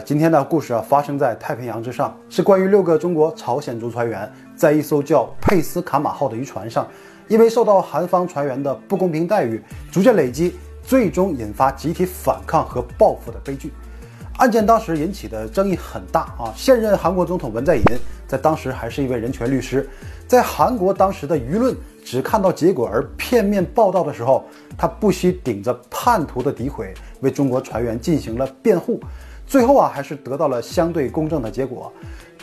今天的故事啊，发生在太平洋之上，是关于六个中国朝鲜族船员在一艘叫佩斯卡马号的渔船上，因为受到韩方船员的不公平待遇，逐渐累积，最终引发集体反抗和报复的悲剧。案件当时引起的争议很大啊！现任韩国总统文在寅在当时还是一位人权律师，在韩国当时的舆论只看到结果而片面报道的时候，他不惜顶着叛徒的诋毁，为中国船员进行了辩护。最后啊，还是得到了相对公正的结果。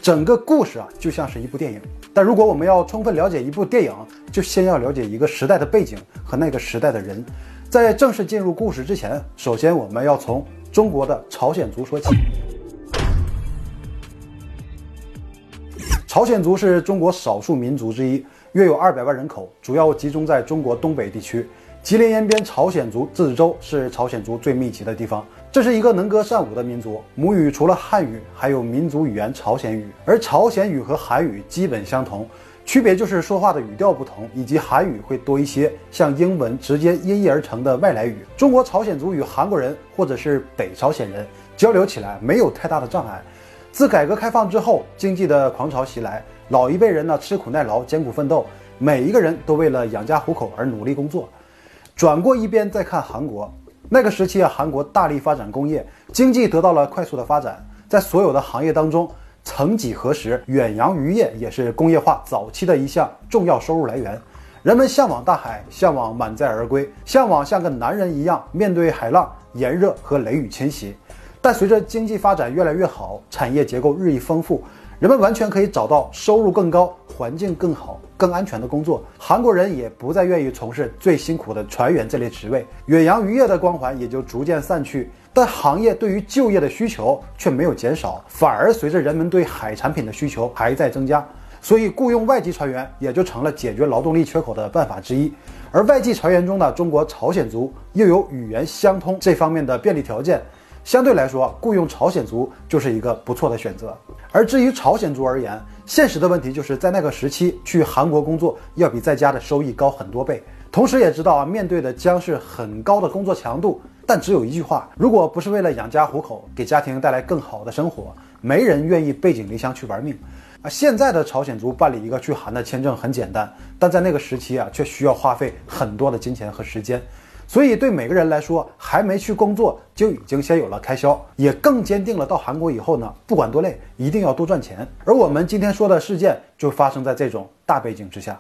整个故事啊，就像是一部电影。但如果我们要充分了解一部电影，就先要了解一个时代的背景和那个时代的人。在正式进入故事之前，首先我们要从中国的朝鲜族说起。朝鲜族是中国少数民族之一，约有二百万人口，主要集中在中国东北地区。吉林延边朝鲜族自治州是朝鲜族最密集的地方。这是一个能歌善舞的民族，母语除了汉语，还有民族语言朝鲜语。而朝鲜语和韩语基本相同，区别就是说话的语调不同，以及韩语会多一些像英文直接音译而成的外来语。中国朝鲜族与韩国人或者是北朝鲜人交流起来没有太大的障碍。自改革开放之后，经济的狂潮袭来，老一辈人呢吃苦耐劳，艰苦奋斗，每一个人都为了养家糊口而努力工作。转过一边再看韩国，那个时期啊，韩国大力发展工业，经济得到了快速的发展。在所有的行业当中，曾几何时，远洋渔业也是工业化早期的一项重要收入来源。人们向往大海，向往满载而归，向往像个男人一样面对海浪、炎热和雷雨侵袭。但随着经济发展越来越好，产业结构日益丰富。人们完全可以找到收入更高、环境更好、更安全的工作。韩国人也不再愿意从事最辛苦的船员这类职位，远洋渔业的光环也就逐渐散去。但行业对于就业的需求却没有减少，反而随着人们对海产品的需求还在增加，所以雇佣外籍船员也就成了解决劳动力缺口的办法之一。而外籍船员中的中国朝鲜族又有语言相通这方面的便利条件。相对来说，雇佣朝鲜族就是一个不错的选择。而至于朝鲜族而言，现实的问题就是在那个时期去韩国工作要比在家的收益高很多倍。同时也知道啊，面对的将是很高的工作强度。但只有一句话：如果不是为了养家糊口，给家庭带来更好的生活，没人愿意背井离乡去玩命。啊，现在的朝鲜族办理一个去韩的签证很简单，但在那个时期啊，却需要花费很多的金钱和时间。所以，对每个人来说，还没去工作就已经先有了开销，也更坚定了到韩国以后呢，不管多累，一定要多赚钱。而我们今天说的事件，就发生在这种大背景之下。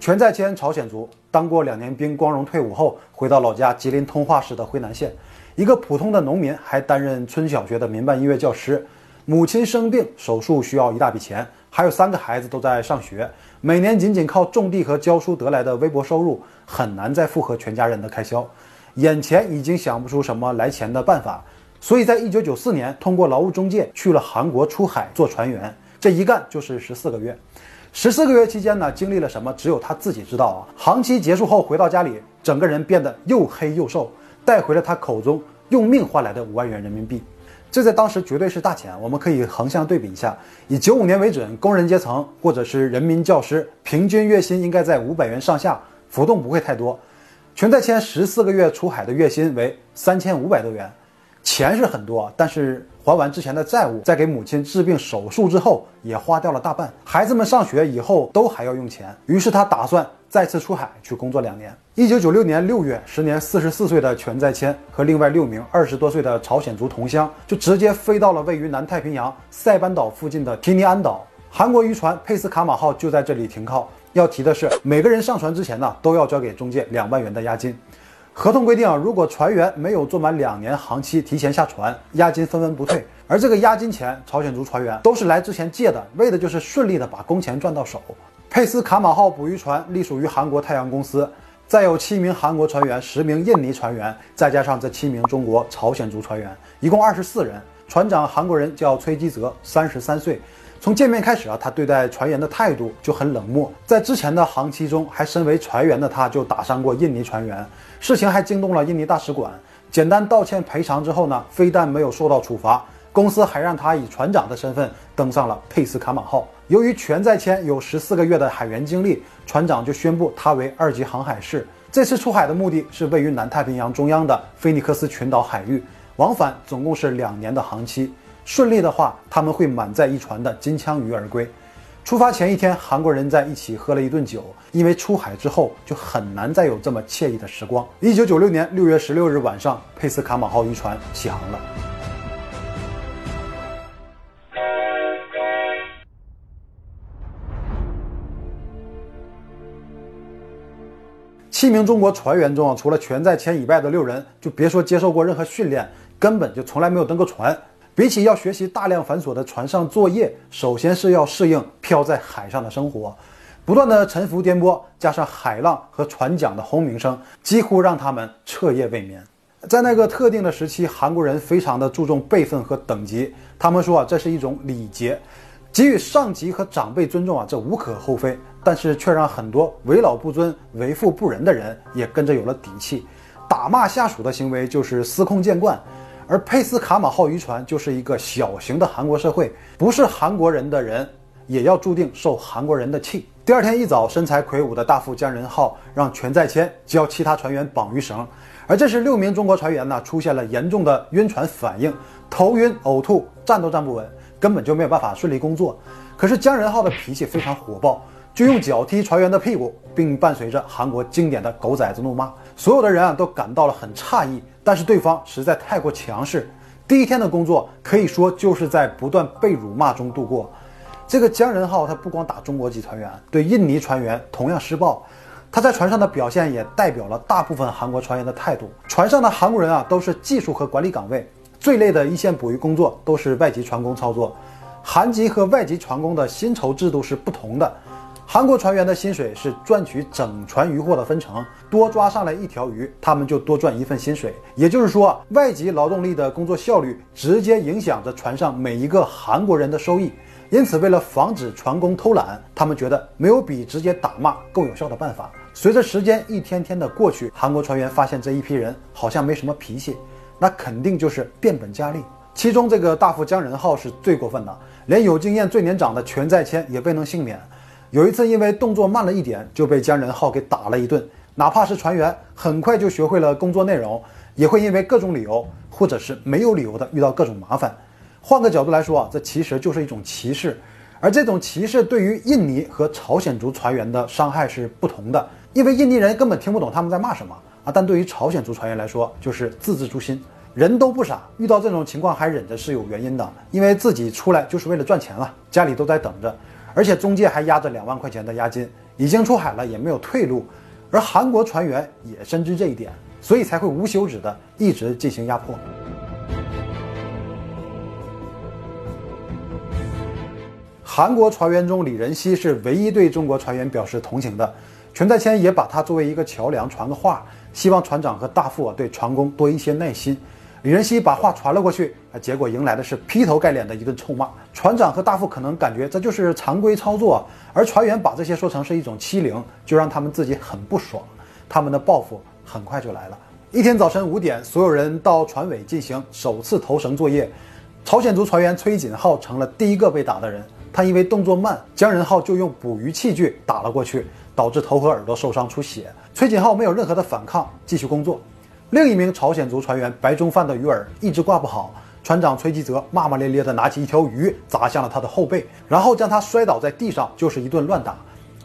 全在谦，朝鲜族，当过两年兵，光荣退伍后，回到老家吉林通化市的辉南县，一个普通的农民，还担任村小学的民办音乐教师。母亲生病，手术需要一大笔钱，还有三个孩子都在上学，每年仅仅靠种地和教书得来的微薄收入，很难再负荷全家人的开销。眼前已经想不出什么来钱的办法，所以在一九九四年，通过劳务中介去了韩国出海做船员，这一干就是十四个月。十四个月期间呢，经历了什么，只有他自己知道啊。航期结束后回到家里，整个人变得又黑又瘦，带回了他口中用命换来的五万元人民币。这在当时绝对是大钱，我们可以横向对比一下，以九五年为准，工人阶层或者是人民教师，平均月薪应该在五百元上下，浮动不会太多。全在签十四个月出海的月薪为三千五百多元，钱是很多，但是还完之前的债务，在给母亲治病手术之后，也花掉了大半。孩子们上学以后都还要用钱，于是他打算。再次出海去工作两年。一九九六年六月，时年四十四岁的全在谦和另外六名二十多岁的朝鲜族同乡，就直接飞到了位于南太平洋塞班岛附近的提尼安岛。韩国渔船佩斯卡马号就在这里停靠。要提的是，每个人上船之前呢，都要交给中介两万元的押金。合同规定啊，如果船员没有做满两年航期提前下船，押金分文不退。而这个押金钱，朝鲜族船员都是来之前借的，为的就是顺利的把工钱赚到手。佩斯卡马号捕鱼船隶属于韩国太阳公司，再有七名韩国船员、十名印尼船员，再加上这七名中国朝鲜族船员，一共二十四人。船长韩国人叫崔基泽，三十三岁。从见面开始啊，他对待船员的态度就很冷漠。在之前的航期中，还身为船员的他就打伤过印尼船员，事情还惊动了印尼大使馆。简单道歉赔偿之后呢，非但没有受到处罚。公司还让他以船长的身份登上了佩斯卡马号。由于全在谦有十四个月的海员经历，船长就宣布他为二级航海士。这次出海的目的是位于南太平洋中央的菲尼克斯群岛海域，往返总共是两年的航期。顺利的话，他们会满载一船的金枪鱼而归。出发前一天，韩国人在一起喝了一顿酒，因为出海之后就很难再有这么惬意的时光。一九九六年六月十六日晚上，佩斯卡马号渔船起航了。七名中国船员中，除了全在谦以外的六人，就别说接受过任何训练，根本就从来没有登过船。比起要学习大量繁琐的船上作业，首先是要适应漂在海上的生活，不断的沉浮颠簸，加上海浪和船桨的轰鸣声，几乎让他们彻夜未眠。在那个特定的时期，韩国人非常的注重辈分和等级，他们说啊，这是一种礼节。给予上级和长辈尊重啊，这无可厚非，但是却让很多为老不尊、为富不仁的人也跟着有了底气。打骂下属的行为就是司空见惯，而佩斯卡马号渔船就是一个小型的韩国社会，不是韩国人的人也要注定受韩国人的气。第二天一早，身材魁梧的大副江仁浩让全在谦教其他船员绑鱼绳，而这时六名中国船员呢出现了严重的晕船反应，头晕、呕吐、站都站不稳。根本就没有办法顺利工作。可是江仁浩的脾气非常火爆，就用脚踢船员的屁股，并伴随着韩国经典的“狗崽子”怒骂。所有的人啊都感到了很诧异，但是对方实在太过强势。第一天的工作可以说就是在不断被辱骂中度过。这个江仁浩他不光打中国籍船员，对印尼船员同样施暴。他在船上的表现也代表了大部分韩国船员的态度。船上的韩国人啊都是技术和管理岗位。最累的一线捕鱼工作都是外籍船工操作，韩籍和外籍船工的薪酬制度是不同的。韩国船员的薪水是赚取整船渔获的分成，多抓上来一条鱼，他们就多赚一份薪水。也就是说，外籍劳动力的工作效率直接影响着船上每一个韩国人的收益。因此，为了防止船工偷懒，他们觉得没有比直接打骂更有效的办法。随着时间一天天的过去，韩国船员发现这一批人好像没什么脾气。那肯定就是变本加厉。其中这个大副江仁浩是最过分的，连有经验、最年长的全在谦也未能幸免。有一次因为动作慢了一点，就被江仁浩给打了一顿。哪怕是船员，很快就学会了工作内容，也会因为各种理由，或者是没有理由的遇到各种麻烦。换个角度来说啊，这其实就是一种歧视。而这种歧视对于印尼和朝鲜族船员的伤害是不同的，因为印尼人根本听不懂他们在骂什么。啊，但对于朝鲜族船员来说，就是字字诛心。人都不傻，遇到这种情况还忍着是有原因的，因为自己出来就是为了赚钱了，家里都在等着，而且中介还压着两万块钱的押金，已经出海了也没有退路。而韩国船员也深知这一点，所以才会无休止的一直进行压迫。韩国船员中，李仁熙是唯一对中国船员表示同情的，全在谦也把他作为一个桥梁传个话。希望船长和大副啊对船工多一些耐心。李仁熙把话传了过去，啊，结果迎来的是劈头盖脸的一顿臭骂。船长和大副可能感觉这就是常规操作，而船员把这些说成是一种欺凌，就让他们自己很不爽。他们的报复很快就来了。一天早晨五点，所有人到船尾进行首次投绳作业。朝鲜族船员崔锦浩成了第一个被打的人。他因为动作慢，姜仁浩就用捕鱼器具打了过去，导致头和耳朵受伤出血。崔锦浩没有任何的反抗，继续工作。另一名朝鲜族船员白中范的鱼饵一直挂不好，船长崔吉泽骂骂咧咧地拿起一条鱼砸向了他的后背，然后将他摔倒在地上，就是一顿乱打。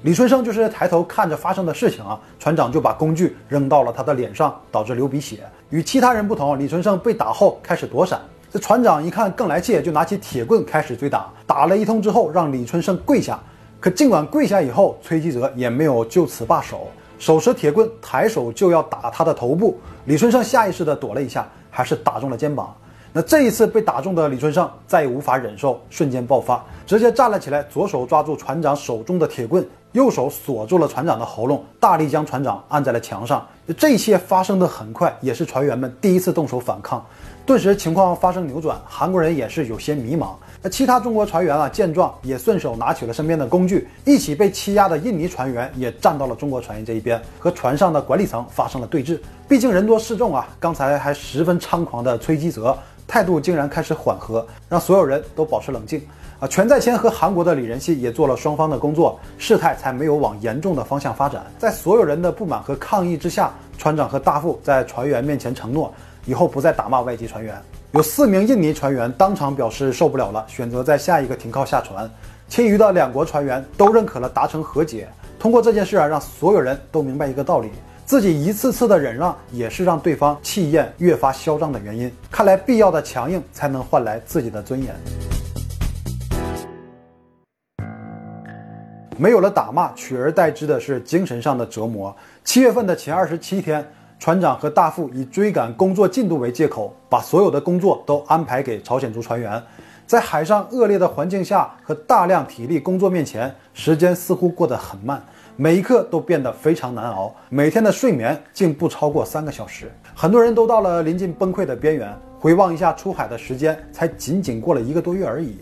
李春生就是抬头看着发生的事情啊，船长就把工具扔到了他的脸上，导致流鼻血。与其他人不同，李春生被打后开始躲闪。这船长一看更来气，就拿起铁棍开始追打。打了一通之后，让李春生跪下。可尽管跪下以后，崔吉泽也没有就此罢手，手持铁棍抬手就要打他的头部。李春生下意识地躲了一下，还是打中了肩膀。那这一次被打中的李春胜再也无法忍受，瞬间爆发，直接站了起来，左手抓住船长手中的铁棍，右手锁住了船长的喉咙，大力将船长按在了墙上。这一切发生的很快，也是船员们第一次动手反抗。顿时情况发生扭转，韩国人也是有些迷茫。那其他中国船员啊，见状也顺手拿起了身边的工具，一起被欺压的印尼船员也站到了中国船员这一边，和船上的管理层发生了对峙。毕竟人多势众啊，刚才还十分猖狂的崔基泽态度竟然开始缓和，让所有人都保持冷静。啊，全在谦和韩国的李仁熙也做了双方的工作，事态才没有往严重的方向发展。在所有人的不满和抗议之下，船长和大副在船员面前承诺，以后不再打骂外籍船员。有四名印尼船员当场表示受不了了，选择在下一个停靠下船。其余的两国船员都认可了达成和解。通过这件事啊，让所有人都明白一个道理：自己一次次的忍让，也是让对方气焰越发嚣张的原因。看来，必要的强硬才能换来自己的尊严。没有了打骂，取而代之的是精神上的折磨。七月份的前二十七天，船长和大副以追赶工作进度为借口，把所有的工作都安排给朝鲜族船员。在海上恶劣的环境下和大量体力工作面前，时间似乎过得很慢，每一刻都变得非常难熬。每天的睡眠竟不超过三个小时，很多人都到了临近崩溃的边缘。回望一下出海的时间，才仅仅过了一个多月而已。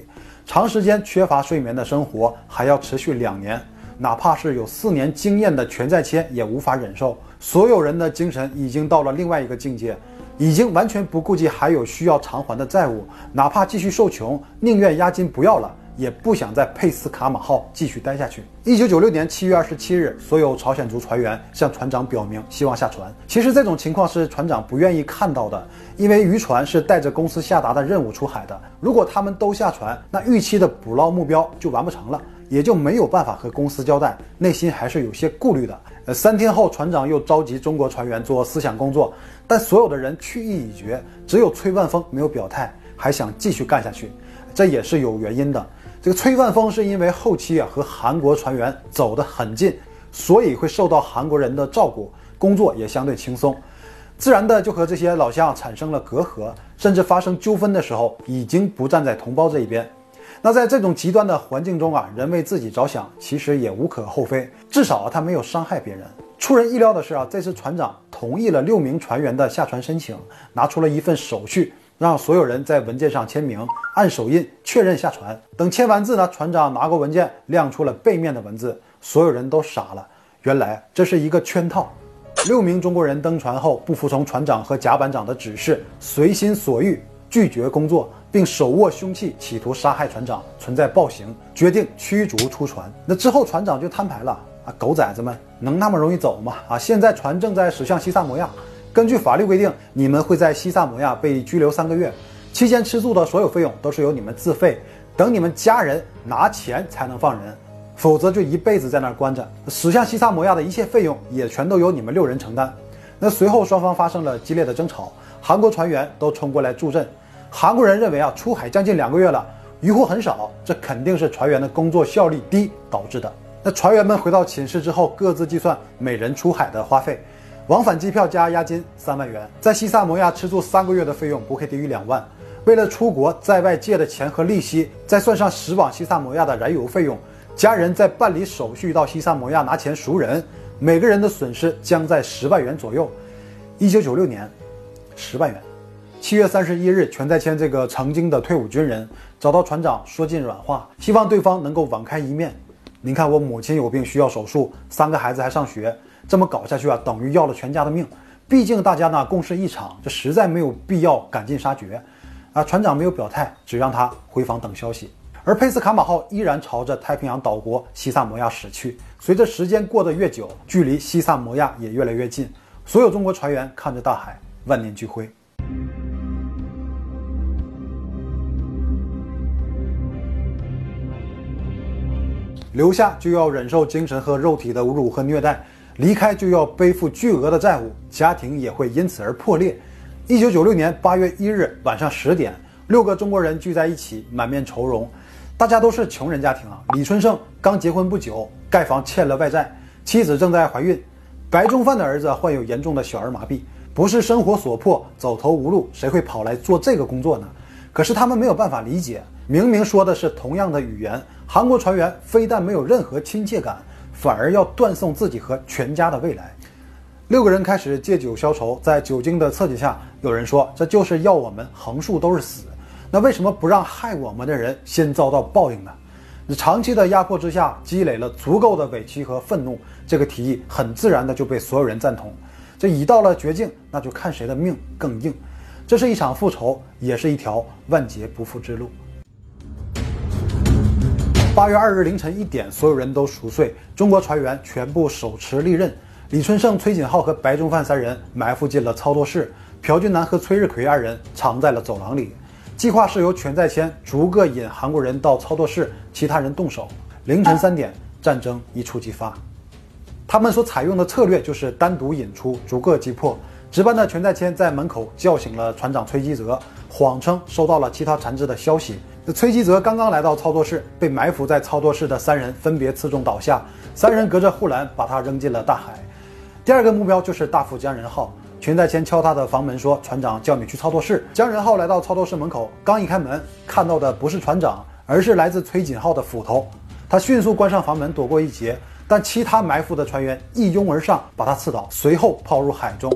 长时间缺乏睡眠的生活还要持续两年，哪怕是有四年经验的全在谦也无法忍受。所有人的精神已经到了另外一个境界，已经完全不顾及还有需要偿还的债务，哪怕继续受穷，宁愿押金不要了，也不想在佩斯卡马号继续待下去。一九九六年七月二十七日，所有朝鲜族船员向船长表明希望下船。其实这种情况是船长不愿意看到的。因为渔船是带着公司下达的任务出海的，如果他们都下船，那预期的捕捞目标就完不成了，也就没有办法和公司交代，内心还是有些顾虑的。呃，三天后，船长又召集中国船员做思想工作，但所有的人去意已决，只有崔万峰没有表态，还想继续干下去，这也是有原因的。这个崔万峰是因为后期啊和韩国船员走得很近，所以会受到韩国人的照顾，工作也相对轻松。自然的就和这些老乡产生了隔阂，甚至发生纠纷的时候，已经不站在同胞这一边。那在这种极端的环境中啊，人为自己着想，其实也无可厚非，至少啊他没有伤害别人。出人意料的是啊，这次船长同意了六名船员的下船申请，拿出了一份手续，让所有人在文件上签名，按手印确认下船。等签完字呢，船长拿过文件，亮出了背面的文字，所有人都傻了，原来这是一个圈套。六名中国人登船后，不服从船长和甲板长的指示，随心所欲拒绝工作，并手握凶器，企图杀害船长，存在暴行，决定驱逐出船。那之后，船长就摊牌了啊，狗崽子们能那么容易走吗？啊，现在船正在驶向西萨摩亚，根据法律规定，你们会在西萨摩亚被拘留三个月，期间吃住的所有费用都是由你们自费，等你们家人拿钱才能放人。否则就一辈子在那儿关着。驶向西萨摩亚的一切费用也全都由你们六人承担。那随后双方发生了激烈的争吵，韩国船员都冲过来助阵。韩国人认为啊，出海将近两个月了，渔获很少，这肯定是船员的工作效率低导致的。那船员们回到寝室之后，各自计算每人出海的花费，往返机票加押金三万元，在西萨摩亚吃住三个月的费用不会低于两万。为了出国在外借的钱和利息，再算上驶往西萨摩亚的燃油费用。家人在办理手续到西萨摩亚拿钱赎人，每个人的损失将在十万元左右。一九九六年，十万元。七月三十一日，全在谦这个曾经的退伍军人找到船长，说尽软话，希望对方能够网开一面。您看，我母亲有病需要手术，三个孩子还上学，这么搞下去啊，等于要了全家的命。毕竟大家呢共事一场，这实在没有必要赶尽杀绝。啊，船长没有表态，只让他回房等消息。而佩斯卡马号依然朝着太平洋岛国西萨摩亚驶去。随着时间过得越久，距离西萨摩亚也越来越近。所有中国船员看着大海，万念俱灰。留下就要忍受精神和肉体的侮辱和虐待，离开就要背负巨额的债务，家庭也会因此而破裂。一九九六年八月一日晚上十点，六个中国人聚在一起，满面愁容。大家都是穷人家庭啊！李春盛刚结婚不久，盖房欠了外债，妻子正在怀孕，白中范的儿子患有严重的小儿麻痹，不是生活所迫，走投无路，谁会跑来做这个工作呢？可是他们没有办法理解，明明说的是同样的语言，韩国船员非但没有任何亲切感，反而要断送自己和全家的未来。六个人开始借酒消愁，在酒精的刺激下，有人说这就是要我们横竖都是死。那为什么不让害我们的人先遭到报应呢？你长期的压迫之下，积累了足够的委屈和愤怒，这个提议很自然的就被所有人赞同。这已到了绝境，那就看谁的命更硬。这是一场复仇，也是一条万劫不复之路。八月二日凌晨一点，所有人都熟睡，中国船员全部手持利刃。李春盛、崔锦浩和白中范三人埋伏进了操作室，朴俊南和崔日奎二人藏在了走廊里。计划是由全在谦逐个引韩国人到操作室，其他人动手。凌晨三点，战争一触即发。他们所采用的策略就是单独引出，逐个击破。值班的全在谦在门口叫醒了船长崔基泽，谎称收到了其他船只的消息。崔基泽刚刚来到操作室，被埋伏在操作室的三人分别刺中倒下，三人隔着护栏把他扔进了大海。第二个目标就是大副江仁浩。全在前敲他的房门说：“船长叫你去操作室。”江仁浩来到操作室门口，刚一开门，看到的不是船长，而是来自崔锦浩的斧头。他迅速关上房门，躲过一劫。但其他埋伏的船员一拥而上，把他刺倒，随后抛入海中。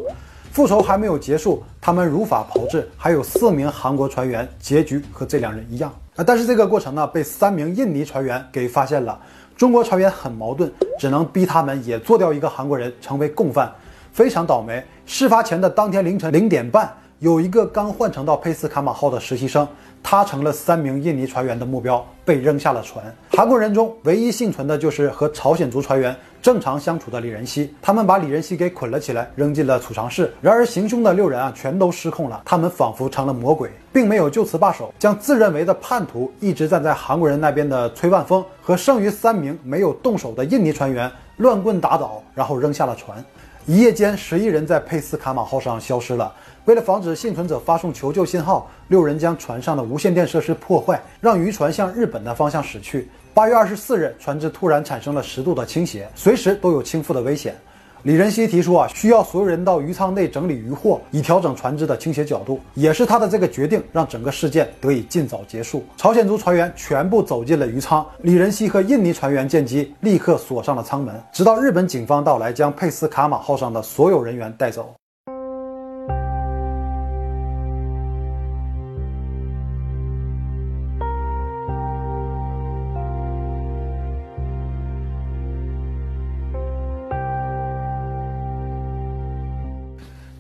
复仇还没有结束，他们如法炮制，还有四名韩国船员，结局和这两人一样啊！但是这个过程呢，被三名印尼船员给发现了。中国船员很矛盾，只能逼他们也做掉一个韩国人，成为共犯。非常倒霉，事发前的当天凌晨零点半，有一个刚换乘到佩斯卡马号的实习生。他成了三名印尼船员的目标，被扔下了船。韩国人中唯一幸存的就是和朝鲜族船员正常相处的李仁熙。他们把李仁熙给捆了起来，扔进了储藏室。然而行凶的六人啊，全都失控了。他们仿佛成了魔鬼，并没有就此罢手，将自认为的叛徒一直站在韩国人那边的崔万峰和剩余三名没有动手的印尼船员乱棍打倒，然后扔下了船。一夜间，十一人在佩斯卡马号上消失了。为了防止幸存者发送求救信号，六人将船上的无线电设施破坏，让渔船向日本的方向驶去。八月二十四日，船只突然产生了十度的倾斜，随时都有倾覆的危险。李仁熙提出啊，需要所有人到鱼舱内整理渔货，以调整船只的倾斜角度。也是他的这个决定，让整个事件得以尽早结束。朝鲜族船员全部走进了渔舱，李仁熙和印尼船员见机，立刻锁上了舱门，直到日本警方到来，将佩斯卡马号上的所有人员带走。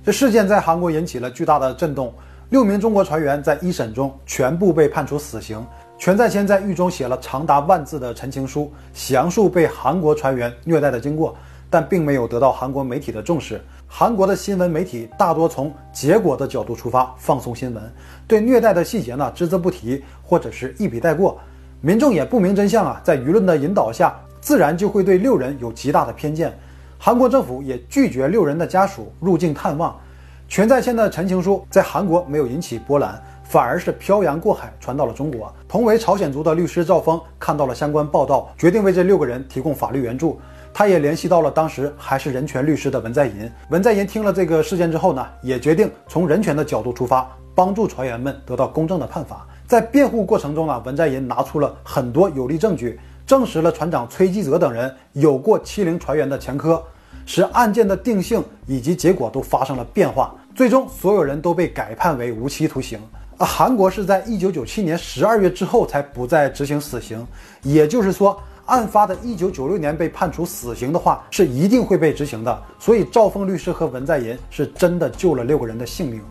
这事件在韩国引起了巨大的震动，六名中国船员在一审中全部被判处死刑。全在先在狱中写了长达万字的陈情书，详述被韩国船员虐待的经过，但并没有得到韩国媒体的重视。韩国的新闻媒体大多从结果的角度出发，放送新闻，对虐待的细节呢只字不提，或者是一笔带过。民众也不明真相啊，在舆论的引导下，自然就会对六人有极大的偏见。韩国政府也拒绝六人的家属入境探望。全在线的陈情书在韩国没有引起波澜，反而是漂洋过海传到了中国。同为朝鲜族的律师赵峰看到了相关报道，决定为这六个人提供法律援助。他也联系到了当时还是人权律师的文在寅。文在寅听了这个事件之后呢，也决定从人权的角度出发，帮助船员们得到公正的判罚。在辩护过程中呢，文在寅拿出了很多有力证据，证实了船长崔基泽等人有过欺凌船员的前科。使案件的定性以及结果都发生了变化，最终所有人都被改判为无期徒刑。而韩国是在一九九七年十二月之后才不再执行死刑，也就是说，案发的一九九六年被判处死刑的话，是一定会被执行的。所以赵峰律师和文在寅是真的救了六个人的性命。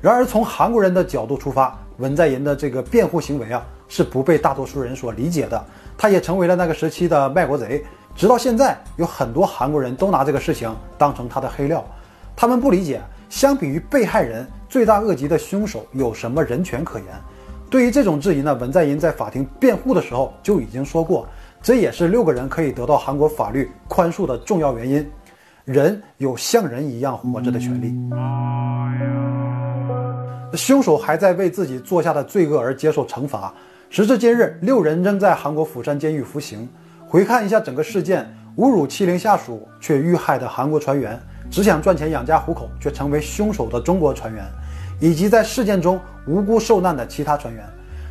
然而从韩国人的角度出发，文在寅的这个辩护行为啊，是不被大多数人所理解的，他也成为了那个时期的卖国贼。直到现在，有很多韩国人都拿这个事情当成他的黑料，他们不理解，相比于被害人，罪大恶极的凶手有什么人权可言？对于这种质疑呢，文在寅在法庭辩护的时候就已经说过，这也是六个人可以得到韩国法律宽恕的重要原因。人有像人一样活着的权利。凶手还在为自己做下的罪恶而接受惩罚。时至今日，六人仍在韩国釜山监狱服刑。回看一下整个事件，侮辱欺凌下属却遇害的韩国船员，只想赚钱养家糊口却成为凶手的中国船员，以及在事件中无辜受难的其他船员，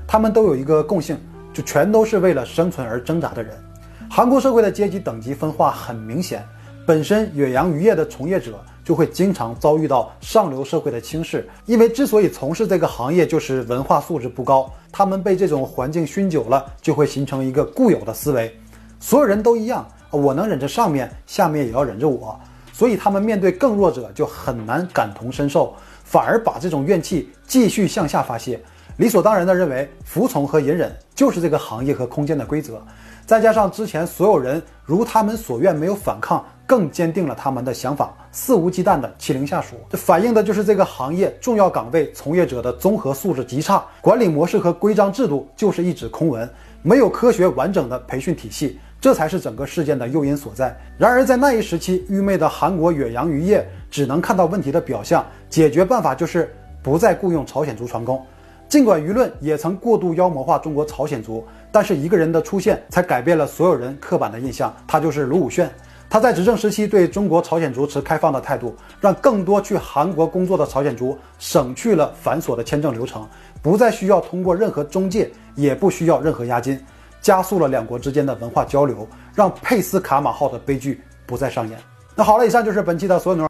他们都有一个共性，就全都是为了生存而挣扎的人。韩国社会的阶级等级分化很明显，本身远洋渔业的从业者就会经常遭遇到上流社会的轻视，因为之所以从事这个行业，就是文化素质不高，他们被这种环境熏久了，就会形成一个固有的思维。所有人都一样，我能忍着上面，下面也要忍着我，所以他们面对更弱者就很难感同身受，反而把这种怨气继续向下发泄。理所当然地认为服从和隐忍就是这个行业和空间的规则。再加上之前所有人如他们所愿没有反抗，更坚定了他们的想法，肆无忌惮地欺凌下属。这反映的就是这个行业重要岗位从业者的综合素质极差，管理模式和规章制度就是一纸空文，没有科学完整的培训体系，这才是整个事件的诱因所在。然而在那一时期，愚昧的韩国远洋渔业只能看到问题的表象，解决办法就是不再雇佣朝鲜族船工。尽管舆论也曾过度妖魔化中国朝鲜族，但是一个人的出现才改变了所有人刻板的印象，他就是卢武铉。他在执政时期对中国朝鲜族持开放的态度，让更多去韩国工作的朝鲜族省去了繁琐的签证流程，不再需要通过任何中介，也不需要任何押金，加速了两国之间的文化交流，让佩斯卡马号的悲剧不再上演。那好了，以上就是本期的所有内容。